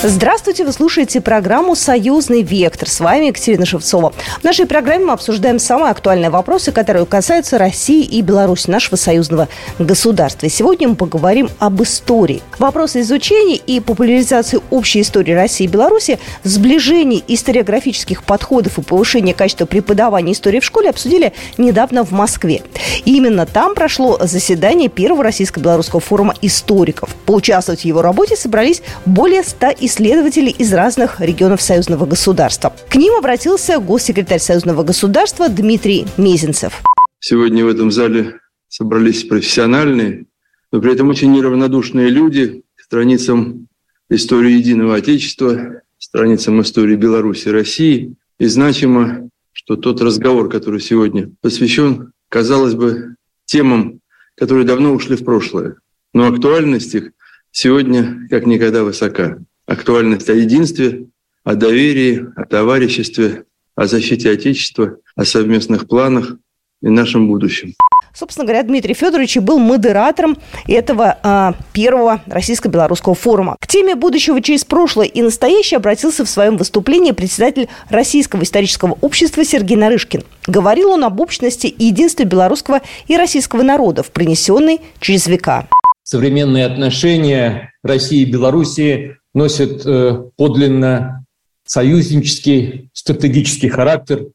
Здравствуйте, вы слушаете программу «Союзный вектор». С вами Екатерина Шевцова. В нашей программе мы обсуждаем самые актуальные вопросы, которые касаются России и Беларуси, нашего союзного государства. Сегодня мы поговорим об истории. Вопросы изучения и популяризации общей истории России и Беларуси, сближение историографических подходов и повышение качества преподавания истории в школе обсудили недавно в Москве. И именно там прошло заседание первого российско-белорусского форума историков. Поучаствовать в его работе собрались более 100 историков исследователей из разных регионов союзного государства. К ним обратился госсекретарь союзного государства Дмитрий Мезенцев. Сегодня в этом зале собрались профессиональные, но при этом очень неравнодушные люди к страницам истории единого Отечества, страницам истории Беларуси и России. И значимо, что тот разговор, который сегодня посвящен, казалось бы, темам, которые давно ушли в прошлое. Но актуальность их сегодня как никогда высока актуальность о единстве, о доверии, о товариществе, о защите Отечества, о совместных планах и нашем будущем. Собственно говоря, Дмитрий Федорович был модератором этого а, первого российско-белорусского форума. К теме будущего через прошлое и настоящее обратился в своем выступлении председатель Российского исторического общества Сергей Нарышкин. Говорил он об общности и единстве белорусского и российского народов, принесенной через века. Современные отношения России и Белоруссии носит э, подлинно союзнический стратегический характер.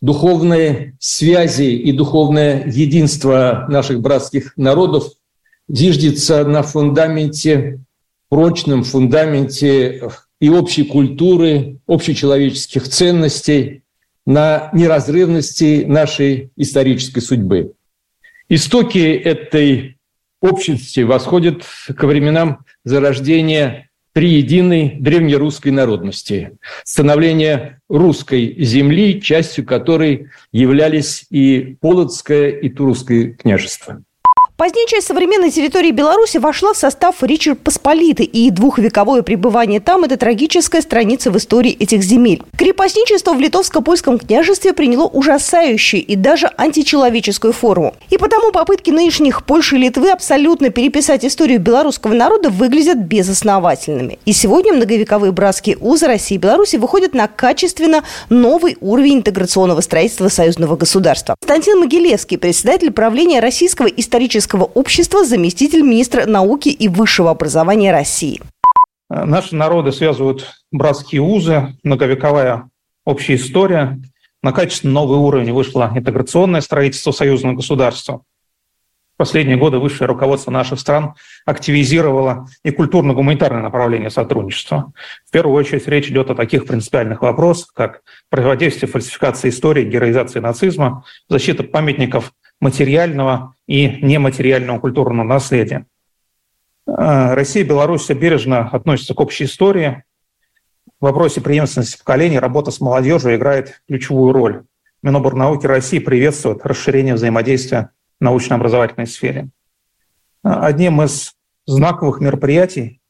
Духовные связи и духовное единство наших братских народов зиждется на фундаменте, прочном фундаменте и общей культуры, общечеловеческих ценностей, на неразрывности нашей исторической судьбы. Истоки этой общности восходят к временам зарождения триединой древнерусской народности, становление русской земли, частью которой являлись и Полоцкое, и Турское княжество. Позднее часть современной территории Беларуси вошла в состав Речи Посполитой, и двухвековое пребывание там – это трагическая страница в истории этих земель. Крепостничество в Литовско-Польском княжестве приняло ужасающую и даже античеловеческую форму. И потому попытки нынешних Польши и Литвы абсолютно переписать историю белорусского народа выглядят безосновательными. И сегодня многовековые братские узы России и Беларуси выходят на качественно новый уровень интеграционного строительства союзного государства. Константин Могилевский, председатель правления Российского исторического Российского общества, заместитель министра науки и высшего образования России. Наши народы связывают братские узы, многовековая общая история. На качественно новый уровень вышло интеграционное строительство союзного государства. В последние годы высшее руководство наших стран активизировало и культурно-гуманитарное направление сотрудничества. В первую очередь речь идет о таких принципиальных вопросах, как противодействие фальсификации истории, героизации нацизма, защита памятников материального и нематериального культурного наследия. Э, Россия и Беларусь бережно относятся к общей истории. В вопросе преемственности поколений работа с молодежью играет ключевую роль. Миноборнауки России приветствует расширение взаимодействия в научно-образовательной сфере. Э, одним из знаковых мероприятий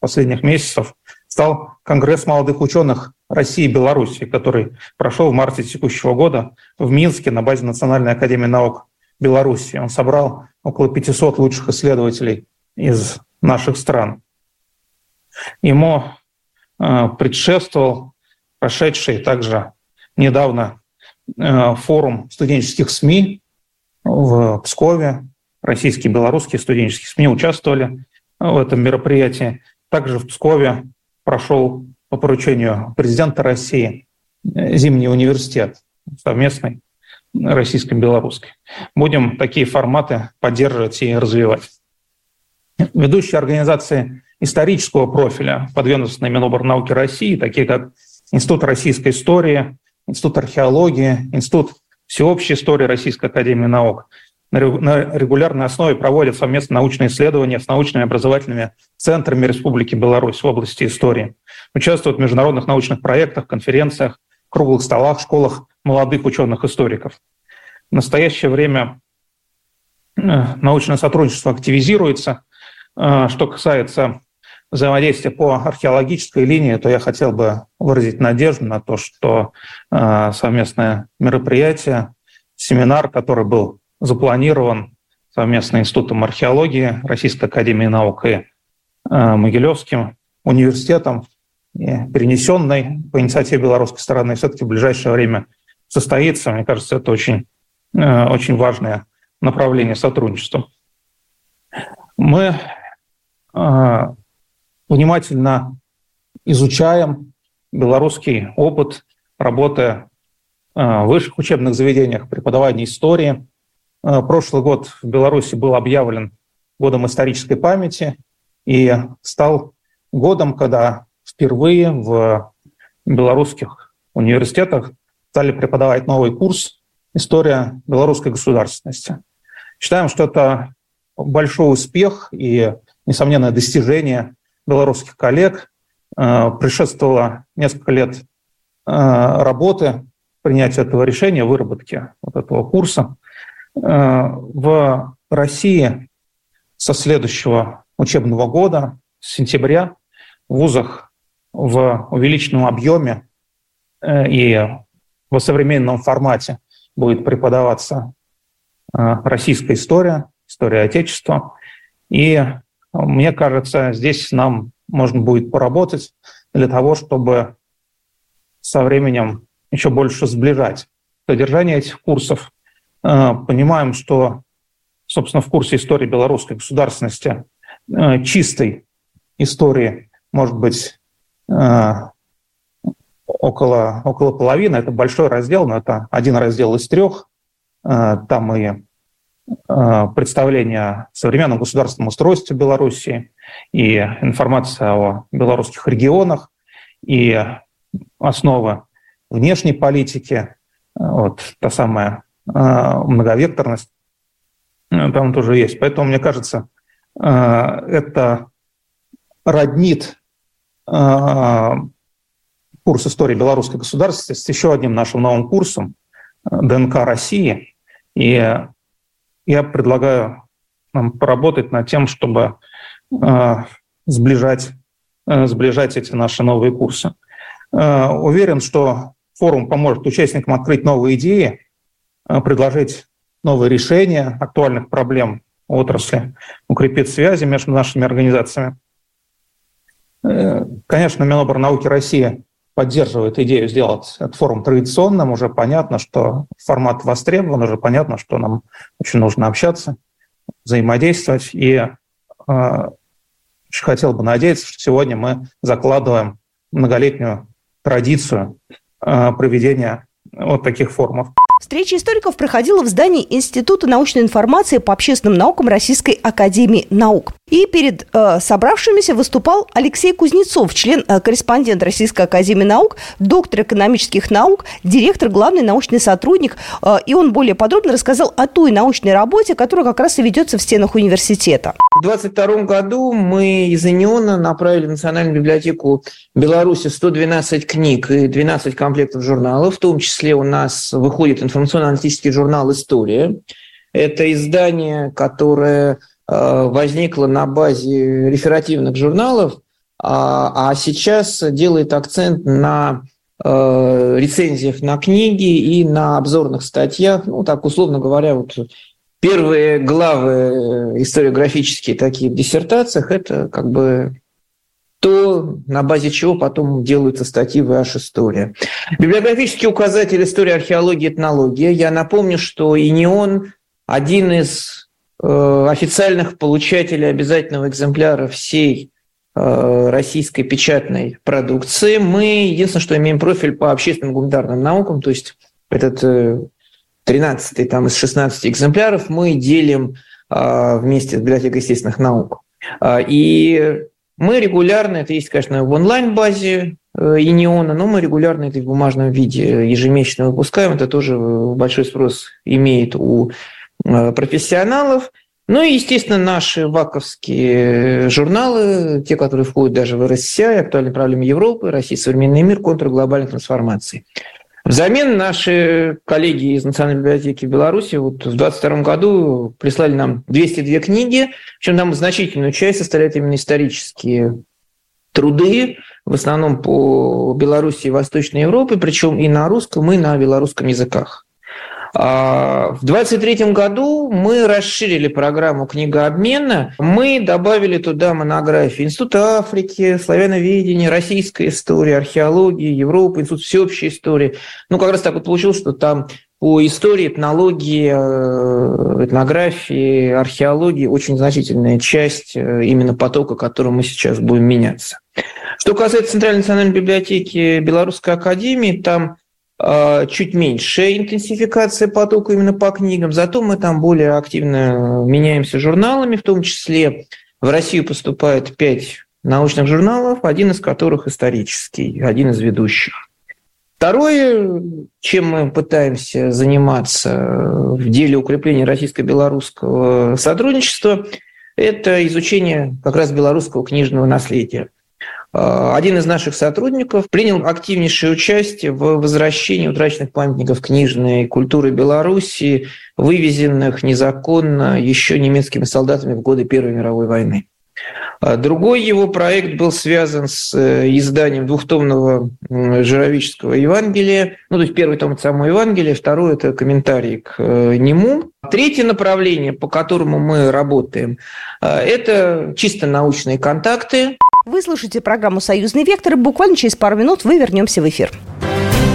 последних месяцев стал Конгресс молодых ученых России и Беларуси, который прошел в марте текущего года в Минске на базе Национальной академии наук Беларуси. Он собрал около 500 лучших исследователей из наших стран. Ему э, предшествовал прошедший также недавно э, форум студенческих СМИ в Пскове. Российские и белорусские студенческие СМИ участвовали в этом мероприятии. Также в Пскове прошел по поручению президента России Зимний университет совместный российско-белорусской. Будем такие форматы поддерживать и развивать. Ведущие организации исторического профиля, подведомственные Миноборнауки России, такие как Институт российской истории, Институт археологии, Институт всеобщей истории Российской академии наук, на регулярной основе проводят совместно научные исследования с научными образовательными центрами Республики Беларусь в области истории. Участвуют в международных научных проектах, конференциях, круглых столах, школах молодых ученых-историков. В настоящее время э, научное сотрудничество активизируется. Э, что касается взаимодействия по археологической линии, то я хотел бы выразить надежду на то, что э, совместное мероприятие, семинар, который был запланирован совместно Институтом археологии Российской Академии Наук и Могилевским университетом, перенесенной по инициативе белорусской стороны, все-таки в ближайшее время состоится. Мне кажется, это очень, очень важное направление сотрудничества. Мы внимательно изучаем белорусский опыт работы в высших учебных заведениях преподавания истории. Прошлый год в Беларуси был объявлен годом исторической памяти и стал годом, когда впервые в белорусских университетах стали преподавать новый курс «История белорусской государственности». Считаем, что это большой успех и, несомненное достижение белорусских коллег. Э, предшествовало несколько лет э, работы принятия этого решения, выработки вот этого курса. Э, в России со следующего учебного года, с сентября, в вузах в увеличенном объеме и в современном формате будет преподаваться российская история, история Отечества. И мне кажется, здесь нам можно будет поработать для того, чтобы со временем еще больше сближать содержание этих курсов. Э, понимаем, что, собственно, в курсе истории белорусской государственности э, чистой истории может быть э, около, около половины. Это большой раздел, но это один раздел из трех. Там и представление о современном государственном устройстве Беларуси, и информация о белорусских регионах, и основы внешней политики, вот та самая многовекторность там тоже есть. Поэтому, мне кажется, это роднит курс истории белорусской государственности с еще одним нашим новым курсом ДНК России. И я предлагаю нам поработать над тем, чтобы э, сближать, э, сближать эти наши новые курсы. Э, уверен, что форум поможет участникам открыть новые идеи, э, предложить новые решения актуальных проблем отрасли, укрепить связи между нашими организациями. Э, конечно, Миноборнауки России поддерживает идею сделать этот форум традиционным. Уже понятно, что формат востребован, уже понятно, что нам очень нужно общаться, взаимодействовать. И э, хотел бы надеяться, что сегодня мы закладываем многолетнюю традицию э, проведения вот таких форумов. Встреча историков проходила в здании Института научной информации по общественным наукам Российской Академии Наук. И перед э, собравшимися выступал Алексей Кузнецов, член-корреспондент э, Российской Академии Наук, доктор экономических наук, директор, главный научный сотрудник. Э, и он более подробно рассказал о той научной работе, которая как раз и ведется в стенах университета. В 2022 году мы из ИНИОНа направили в Национальную библиотеку Беларуси 112 книг и 12 комплектов журналов. В том числе у нас выходит информационно-аналитический журнал «История». Это издание, которое э, возникло на базе реферативных журналов, а, а сейчас делает акцент на э, рецензиях на книги и на обзорных статьях, ну, так условно говоря, вот первые главы э, историографические такие в диссертациях, это как бы то, на базе чего потом делаются статьи в H история. Библиографический указатель истории археологии этнология. Я напомню, что и не он один из официальных получателей обязательного экземпляра всей э, российской печатной продукции. Мы единственное, что имеем профиль по общественным гуманитарным наукам, то есть этот э, 13 там, из 16 экземпляров мы делим э, вместе с библиотекой естественных наук. Э, и мы регулярно, это есть, конечно, в онлайн-базе э, Иниона, но мы регулярно это в бумажном виде ежемесячно выпускаем. Это тоже большой спрос имеет у э, профессионалов. Ну и, естественно, наши ваковские журналы, те, которые входят даже в РССИ, актуальные проблемы Европы, Россия, современный мир, контрглобальной трансформации. Взамен наши коллеги из Национальной библиотеки Беларуси вот в 2022 году прислали нам 202 книги, причем там значительную часть составляют именно исторические труды, в основном по Беларуси и Восточной Европе, причем и на русском, и на белорусском языках. А, в 2023 году мы расширили программу книгообмена. Мы добавили туда монографии Института Африки, славяноведения, российская история, археология, Европа, Институт всеобщей истории. Ну, как раз так вот получилось, что там по истории, этнологии, э, этнографии, археологии очень значительная часть э, именно потока, которым мы сейчас будем меняться. Что касается Центральной национальной библиотеки Белорусской академии, там чуть меньше интенсификация потока именно по книгам, зато мы там более активно меняемся журналами, в том числе в Россию поступает пять научных журналов, один из которых исторический, один из ведущих. Второе, чем мы пытаемся заниматься в деле укрепления российско-белорусского сотрудничества, это изучение как раз белорусского книжного наследия. Один из наших сотрудников принял активнейшее участие в возвращении утраченных памятников книжной культуры Беларуси, вывезенных незаконно еще немецкими солдатами в годы Первой мировой войны. А другой его проект был связан с э, изданием двухтомного Жировического Евангелия. Ну, то есть первый том – это само Евангелие, второй – это комментарий к э, нему. Третье направление, по которому мы работаем, э, это чисто научные контакты. Вы слушаете программу «Союзный вектор», и буквально через пару минут вы вернемся в эфир.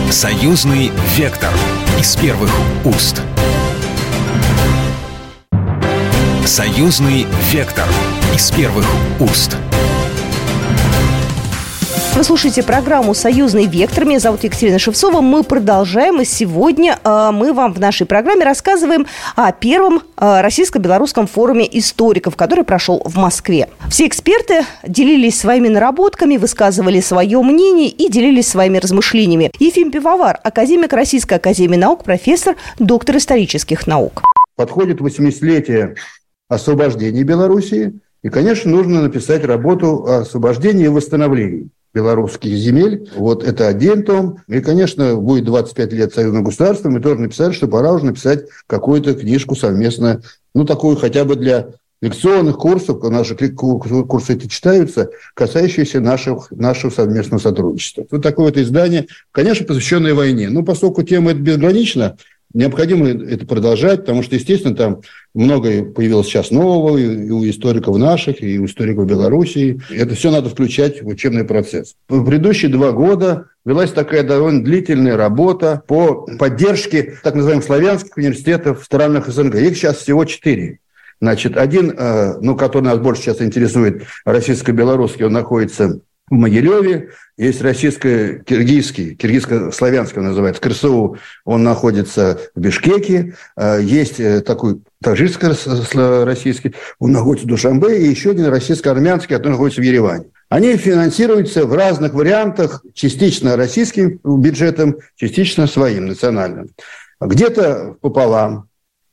«Союзный вектор» из первых уст. «Союзный вектор» из первых уст. Вы слушаете программу «Союзный вектор». Меня зовут Екатерина Шевцова. Мы продолжаем. И сегодня э, мы вам в нашей программе рассказываем о первом э, российско-белорусском форуме историков, который прошел в Москве. Все эксперты делились своими наработками, высказывали свое мнение и делились своими размышлениями. Ефим Пивовар, академик Российской академии наук, профессор, доктор исторических наук. Подходит 80-летие освобождения Белоруссии – и, конечно, нужно написать работу о освобождении и восстановлении белорусских земель. Вот это один том. И, конечно, будет 25 лет союзного государства. Мы тоже написали, что пора уже написать какую-то книжку совместно, ну, такую хотя бы для лекционных курсов, наши курсы эти читаются, касающиеся наших, нашего совместного сотрудничества. Вот такое вот издание, конечно, посвященное войне. Но поскольку тема эта безгранична, Необходимо это продолжать, потому что, естественно, там многое появилось сейчас нового и у историков наших, и у историков Белоруссии. Это все надо включать в учебный процесс. В предыдущие два года велась такая довольно длительная работа по поддержке так называемых славянских университетов в странах СНГ. Их сейчас всего четыре. Значит, один, э, ну, который нас больше сейчас интересует, российско-белорусский, он находится в Могилеве. Есть российско-киргизский, киргизско-славянский называется, КРСУ, он находится в Бишкеке. А, есть э, такой таджикско-российский, он находится в Душамбе. И еще один российско-армянский, который находится в Ереване. Они финансируются в разных вариантах, частично российским бюджетом, частично своим национальным. Где-то пополам,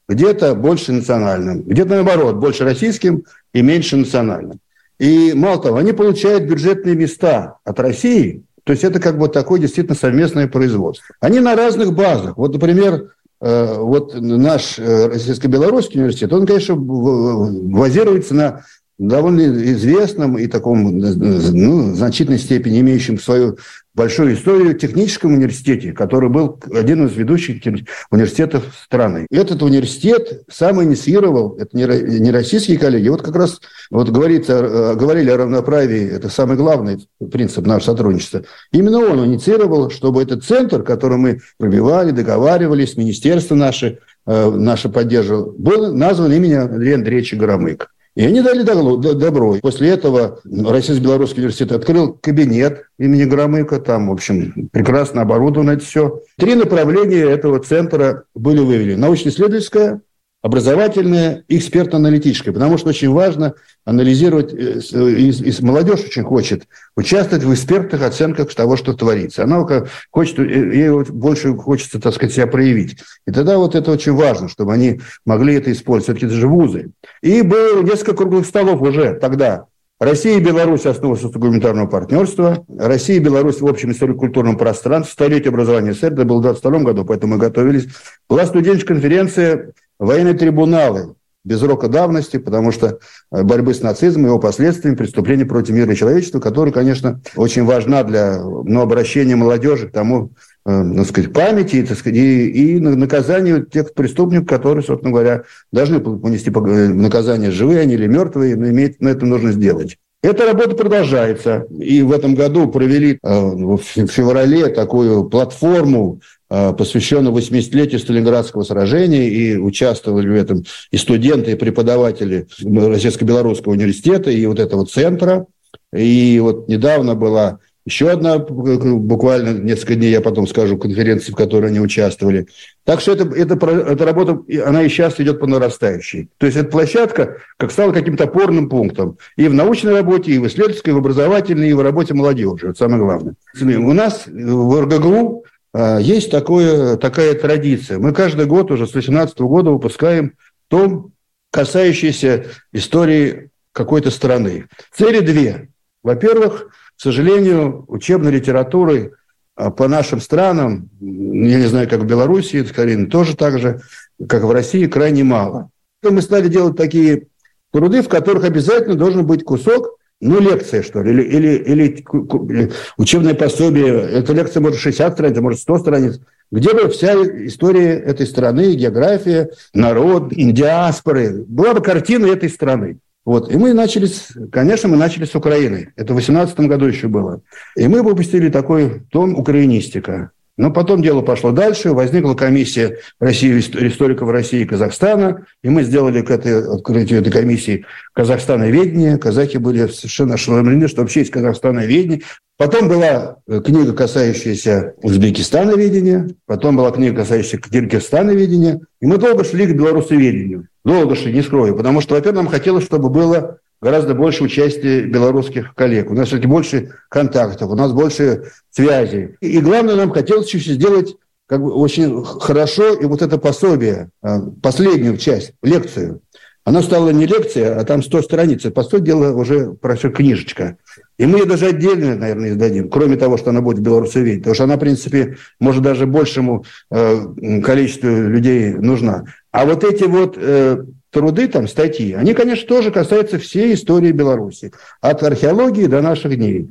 где-то больше национальным, где-то наоборот, больше российским и меньше национальным. И мало того, они получают бюджетные места от России, то есть это как бы такое действительно совместное производство. Они на разных базах. Вот, например, э, вот наш э, Российско-Белорусский университет, он, конечно, базируется на довольно известном и таком ну, значительной степени имеющем свою большую историю техническом университете, который был один из ведущих университетов страны. Этот университет сам инициировал, это не российские коллеги, вот как раз вот говорится, говорили о равноправии, это самый главный принцип нашего сотрудничества. Именно он инициировал, чтобы этот центр, который мы пробивали, договаривались, министерство наше, э, наше поддерживало, был назван именем Андрея Андреевича Горомыка. И они дали добро. После этого Российско-Белорусский университет открыл кабинет имени Громыка. Там, в общем, прекрасно оборудовано это все. Три направления этого центра были выведены. Научно-исследовательское, образовательное и экспертно-аналитическое, потому что очень важно анализировать, э, и, и молодежь очень хочет участвовать в экспертных оценках того, что творится. Она хочет, э, ей больше хочется, так сказать, себя проявить. И тогда вот это очень важно, чтобы они могли это использовать. Все-таки это же вузы. И было несколько круглых столов уже тогда. Россия и Беларусь основа гуманитарного партнерства. Россия и Беларусь в общем историко-культурном пространстве. Столетие образования СССР. Это было в 22 году, поэтому мы готовились. Была студенческая конференция военные трибуналы без рока давности, потому что э, борьбы с нацизмом, его последствиями, преступления против мира и человечества, которые, конечно, очень важна для ну, обращения молодежи к тому, так сказать, памяти так сказать, и, и наказанию тех преступников, которые, собственно говоря, должны понести наказание, живые они или мертвые, но, иметь, но это нужно сделать. Эта работа продолжается. И в этом году провели в феврале такую платформу Э, посвященный 80-летию Сталинградского сражения, и участвовали в этом и студенты, и преподаватели Российско-Белорусского университета, и вот этого центра. И вот недавно была еще одна, буквально несколько дней, я потом скажу, конференции, в которой они участвовали. Так что это, это, эта работа, она и сейчас идет по нарастающей. То есть эта площадка как стала каким-то опорным пунктом и в научной работе, и в исследовательской, и в образовательной, и в работе молодежи. Это самое главное. У нас в РГГУ а, есть такое, такая традиция. Мы каждый год уже с 2018 года выпускаем том, касающийся истории какой-то страны. Цели две. Во-первых, к сожалению, учебной литературы а, по нашим странам, я не знаю, как в Беларуси, скорее, тоже так же, как в России, крайне мало. Мы стали делать такие труды, в которых обязательно должен быть кусок ну, лекция, что ли, или, или, или учебное пособие. Эта лекция может 60 страниц, может 100 страниц. Где бы вся история этой страны, география, народ, диаспоры. Была бы картина этой страны. Вот. И мы начали, конечно, мы начали с Украины. Это в 2018 году еще было. И мы выпустили такой том «Украинистика». Но потом дело пошло дальше, возникла комиссия России, историков России и Казахстана, и мы сделали к этой, открытию этой комиссии Казахстановедение. Казахи были совершенно ошеломлены, что вообще есть Казахстановедение. Потом была э, книга, касающаяся Узбекистановедения, потом была книга, касающаяся Киргизстановедения, и мы долго шли к белорусоведению. Долго шли, не скрою, потому что, во-первых, нам хотелось, чтобы было гораздо больше участия белорусских коллег. У нас все-таки больше контактов, у нас больше связей. И главное, нам хотелось еще сделать как бы очень хорошо и вот это пособие, а, последнюю часть, лекцию. Она стала не лекция, а там 100 страниц. По сути дела уже просто книжечка. И мы ее даже отдельно, наверное, издадим, кроме того, что она будет в белорусоведении. Потому что она, в принципе, может даже большему э, количеству людей нужна. А вот эти вот э, труды, там, статьи, они, конечно, тоже касаются всей истории Беларуси, от археологии до наших дней.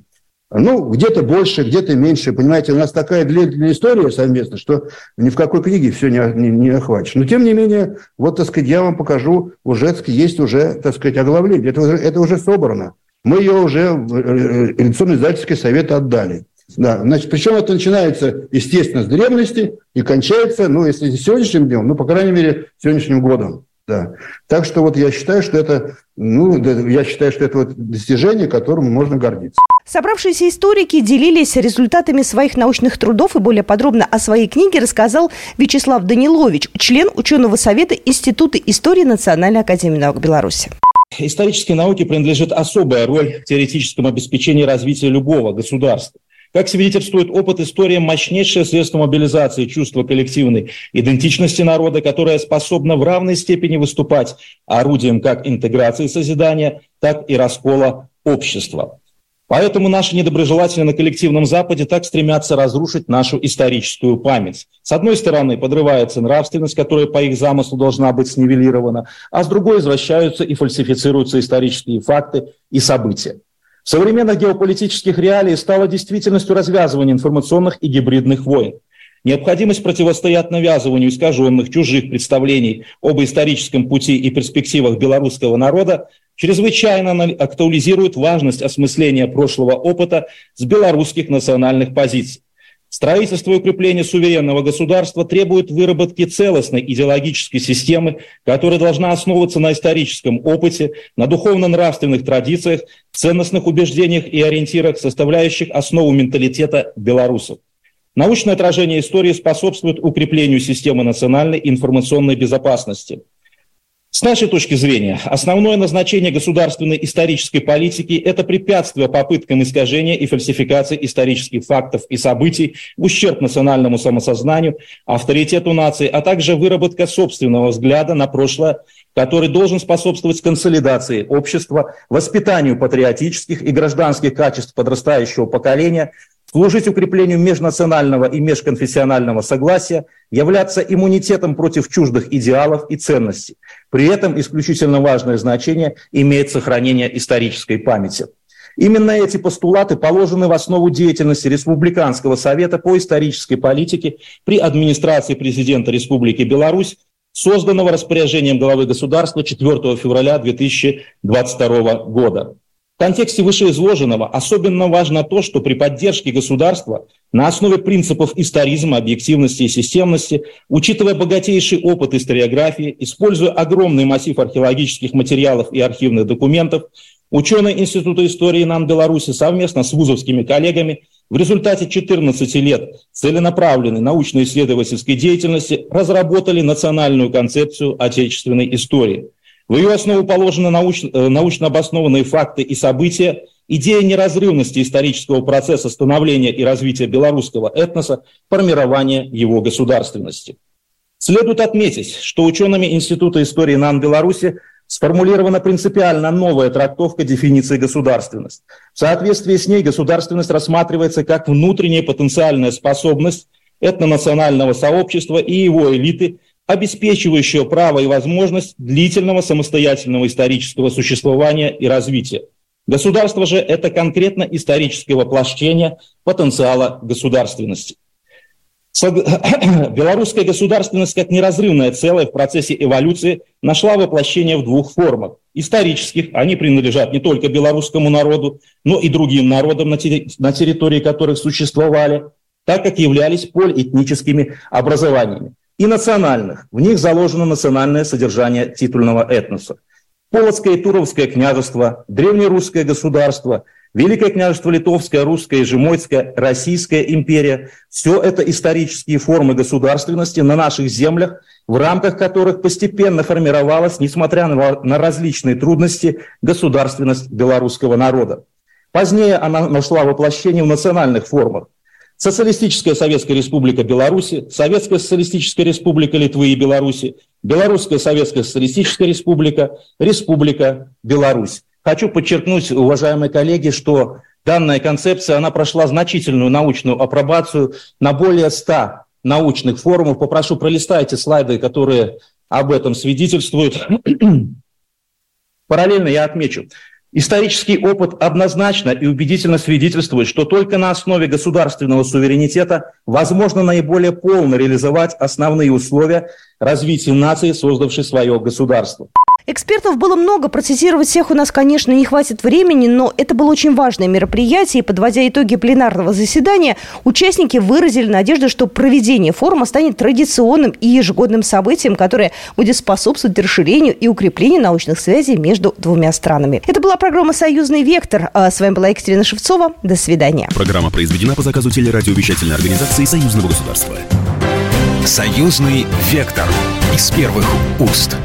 Ну, где-то больше, где-то меньше. Понимаете, у нас такая длинная история совместно, что ни в какой книге все не, не, не охватишь. Но, тем не менее, вот, так сказать, я вам покажу, уже есть уже, так сказать, оглавление. Это, это уже собрано. Мы ее уже в Редакционный издательский совет отдали. Да, значит, причем это начинается, естественно, с древности и кончается, ну, если не сегодняшним днем, ну, по крайней мере, сегодняшним годом. Да. Так что вот я считаю, что это, ну, я считаю, что это вот достижение, которым можно гордиться. Собравшиеся историки делились результатами своих научных трудов и более подробно о своей книге рассказал Вячеслав Данилович, член ученого совета Института истории Национальной академии наук Беларуси. Исторической науке принадлежит особая роль в теоретическом обеспечении развития любого государства. Как свидетельствует опыт, история – мощнейшее средство мобилизации чувства коллективной идентичности народа, которое способно в равной степени выступать орудием как интеграции созидания, так и раскола общества. Поэтому наши недоброжелатели на коллективном Западе так стремятся разрушить нашу историческую память. С одной стороны, подрывается нравственность, которая по их замыслу должна быть снивелирована, а с другой извращаются и фальсифицируются исторические факты и события. Современных геополитических реалиях стало действительностью развязывания информационных и гибридных войн. Необходимость противостоять навязыванию искаженных чужих представлений об историческом пути и перспективах белорусского народа чрезвычайно актуализирует важность осмысления прошлого опыта с белорусских национальных позиций. Строительство и укрепление суверенного государства требует выработки целостной идеологической системы, которая должна основываться на историческом опыте, на духовно-нравственных традициях, ценностных убеждениях и ориентирах, составляющих основу менталитета белорусов. Научное отражение истории способствует укреплению системы национальной информационной безопасности – с нашей точки зрения, основное назначение государственной исторической политики – это препятствие попыткам искажения и фальсификации исторических фактов и событий ущерб национальному самосознанию, авторитету нации, а также выработка собственного взгляда на прошлое, который должен способствовать консолидации общества, воспитанию патриотических и гражданских качеств подрастающего поколения, служить укреплению межнационального и межконфессионального согласия, являться иммунитетом против чуждых идеалов и ценностей. При этом исключительно важное значение имеет сохранение исторической памяти. Именно эти постулаты положены в основу деятельности Республиканского совета по исторической политике при администрации президента Республики Беларусь, созданного распоряжением главы государства 4 февраля 2022 года. В контексте вышеизложенного особенно важно то, что при поддержке государства на основе принципов историзма, объективности и системности, учитывая богатейший опыт историографии, используя огромный массив археологических материалов и архивных документов, ученые Института истории НАН Беларуси совместно с вузовскими коллегами в результате 14 лет целенаправленной научно-исследовательской деятельности разработали национальную концепцию отечественной истории – в ее основу положены научно, э, научно обоснованные факты и события, идея неразрывности исторического процесса становления и развития белорусского этноса, формирования его государственности. Следует отметить, что учеными Института истории НАН Беларуси сформулирована принципиально новая трактовка дефиниции государственность. В соответствии с ней государственность рассматривается как внутренняя потенциальная способность этнонационального сообщества и его элиты обеспечивающего право и возможность длительного самостоятельного исторического существования и развития. Государство же – это конкретно историческое воплощение потенциала государственности. Белорусская государственность как неразрывное целое в процессе эволюции нашла воплощение в двух формах. Исторических, они принадлежат не только белорусскому народу, но и другим народам, на территории которых существовали, так как являлись полиэтническими образованиями и национальных. В них заложено национальное содержание титульного этноса. Полоцкое и Туровское княжество, Древнерусское государство, Великое княжество Литовское, Русское, Жемойское, Российская империя – все это исторические формы государственности на наших землях, в рамках которых постепенно формировалась, несмотря на различные трудности, государственность белорусского народа. Позднее она нашла воплощение в национальных формах. Социалистическая Советская Республика Беларуси, Советская Социалистическая Республика Литвы и Беларуси, Белорусская Советская Социалистическая Республика, Республика Беларусь. Хочу подчеркнуть, уважаемые коллеги, что данная концепция, она прошла значительную научную апробацию на более 100 научных форумов. Попрошу, пролистайте слайды, которые об этом свидетельствуют. Параллельно я отмечу, Исторический опыт однозначно и убедительно свидетельствует, что только на основе государственного суверенитета возможно наиболее полно реализовать основные условия развития нации, создавшей свое государство. Экспертов было много, процессировать всех у нас, конечно, не хватит времени, но это было очень важное мероприятие, и, подводя итоги пленарного заседания, участники выразили надежду, что проведение форума станет традиционным и ежегодным событием, которое будет способствовать расширению и укреплению научных связей между двумя странами. Это была программа «Союзный вектор». А с вами была Екатерина Шевцова. До свидания. Программа произведена по заказу телерадиовещательной организации Союзного государства. «Союзный вектор» из первых уст.